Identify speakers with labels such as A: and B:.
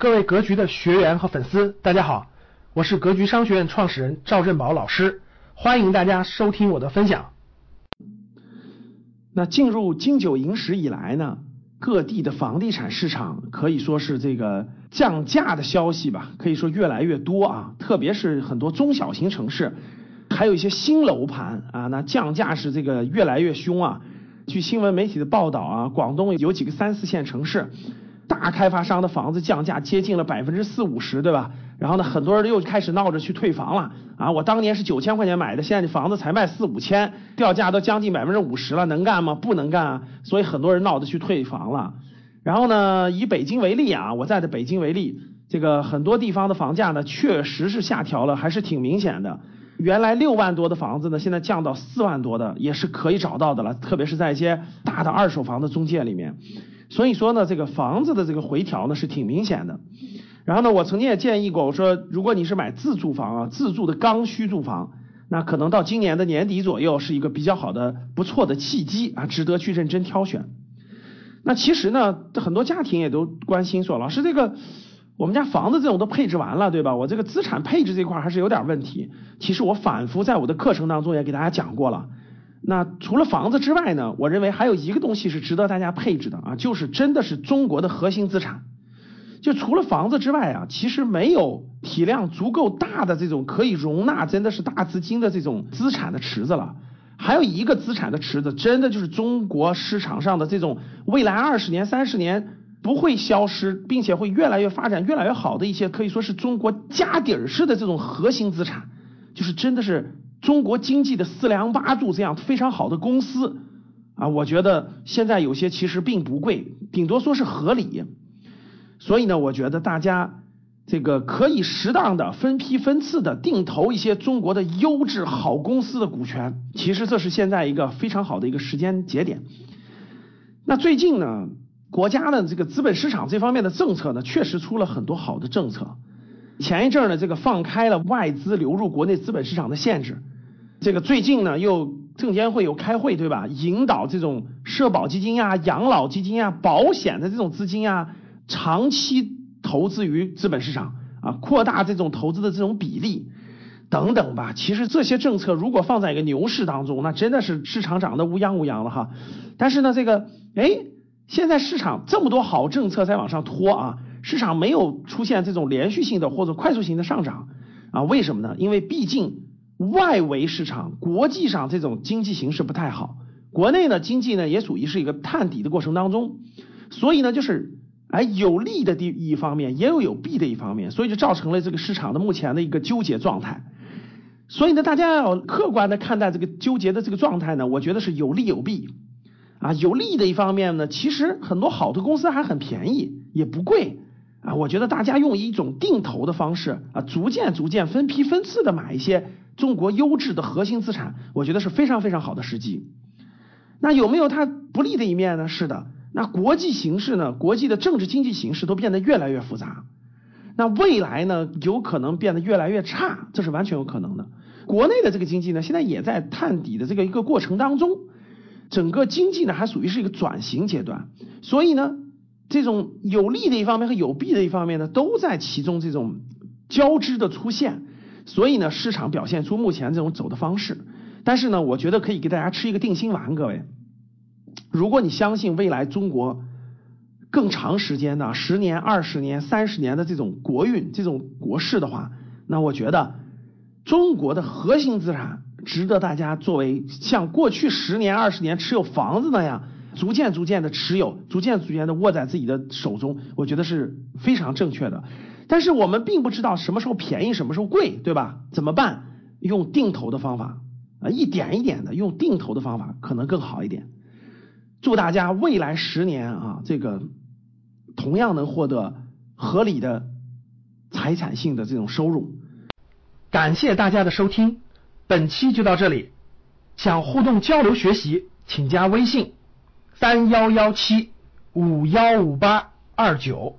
A: 各位格局的学员和粉丝，大家好，我是格局商学院创始人赵振宝老师，欢迎大家收听我的分享。
B: 那进入金九银十以来呢，各地的房地产市场可以说是这个降价的消息吧，可以说越来越多啊，特别是很多中小型城市，还有一些新楼盘啊，那降价是这个越来越凶啊。据新闻媒体的报道啊，广东有几个三四线城市。大开发商的房子降价接近了百分之四五十，对吧？然后呢，很多人又开始闹着去退房了啊！我当年是九千块钱买的，现在这房子才卖四五千，掉价都将近百分之五十了，能干吗？不能干啊！所以很多人闹着去退房了。然后呢，以北京为例啊，我在的北京为例，这个很多地方的房价呢，确实是下调了，还是挺明显的。原来六万多的房子呢，现在降到四万多的，也是可以找到的了，特别是在一些大的二手房的中介里面。所以说呢，这个房子的这个回调呢是挺明显的。然后呢，我曾经也建议过，我说如果你是买自住房啊，自住的刚需住房，那可能到今年的年底左右是一个比较好的、不错的契机啊，值得去认真挑选。那其实呢，很多家庭也都关心说，老师这个我们家房子这种都配置完了，对吧？我这个资产配置这块还是有点问题。其实我反复在我的课程当中也给大家讲过了。那除了房子之外呢？我认为还有一个东西是值得大家配置的啊，就是真的是中国的核心资产。就除了房子之外啊，其实没有体量足够大的这种可以容纳真的是大资金的这种资产的池子了。还有一个资产的池子，真的就是中国市场上的这种未来二十年、三十年不会消失，并且会越来越发展、越来越好的一些，可以说是中国家底儿式的这种核心资产，就是真的是。中国经济的四梁八柱这样非常好的公司啊，我觉得现在有些其实并不贵，顶多说是合理。所以呢，我觉得大家这个可以适当的分批分次的定投一些中国的优质好公司的股权。其实这是现在一个非常好的一个时间节点。那最近呢，国家的这个资本市场这方面的政策呢，确实出了很多好的政策。前一阵儿呢，这个放开了外资流入国内资本市场的限制。这个最近呢，又证监会有开会，对吧？引导这种社保基金呀、养老基金呀、保险的这种资金呀，长期投资于资本市场啊，扩大这种投资的这种比例等等吧。其实这些政策如果放在一个牛市当中，那真的是市场涨得乌泱乌泱了哈。但是呢，这个哎，现在市场这么多好政策在往上拖啊，市场没有出现这种连续性的或者快速性的上涨啊？为什么呢？因为毕竟。外围市场、国际上这种经济形势不太好，国内呢经济呢也属于是一个探底的过程当中，所以呢就是哎有利的地一方面，也有有弊的一方面，所以就造成了这个市场的目前的一个纠结状态。所以呢，大家要客观的看待这个纠结的这个状态呢，我觉得是有利有弊啊。有利的一方面呢，其实很多好的公司还很便宜，也不贵啊。我觉得大家用一种定投的方式啊，逐渐逐渐分批分次的买一些。中国优质的核心资产，我觉得是非常非常好的时机。那有没有它不利的一面呢？是的。那国际形势呢？国际的政治经济形势都变得越来越复杂。那未来呢？有可能变得越来越差，这是完全有可能的。国内的这个经济呢，现在也在探底的这个一个过程当中，整个经济呢还属于是一个转型阶段。所以呢，这种有利的一方面和有弊的一方面呢，都在其中这种交织的出现。所以呢，市场表现出目前这种走的方式，但是呢，我觉得可以给大家吃一个定心丸，各位，如果你相信未来中国更长时间的十年、二十年、三十年的这种国运、这种国势的话，那我觉得中国的核心资产值得大家作为像过去十年、二十年持有房子那样，逐渐逐渐的持有，逐渐逐渐的握在自己的手中，我觉得是非常正确的。但是我们并不知道什么时候便宜，什么时候贵，对吧？怎么办？用定投的方法啊，一点一点的用定投的方法可能更好一点。祝大家未来十年啊，这个同样能获得合理的财产性的这种收入。
A: 感谢大家的收听，本期就到这里。想互动交流学习，请加微信三幺幺七五幺五八二九。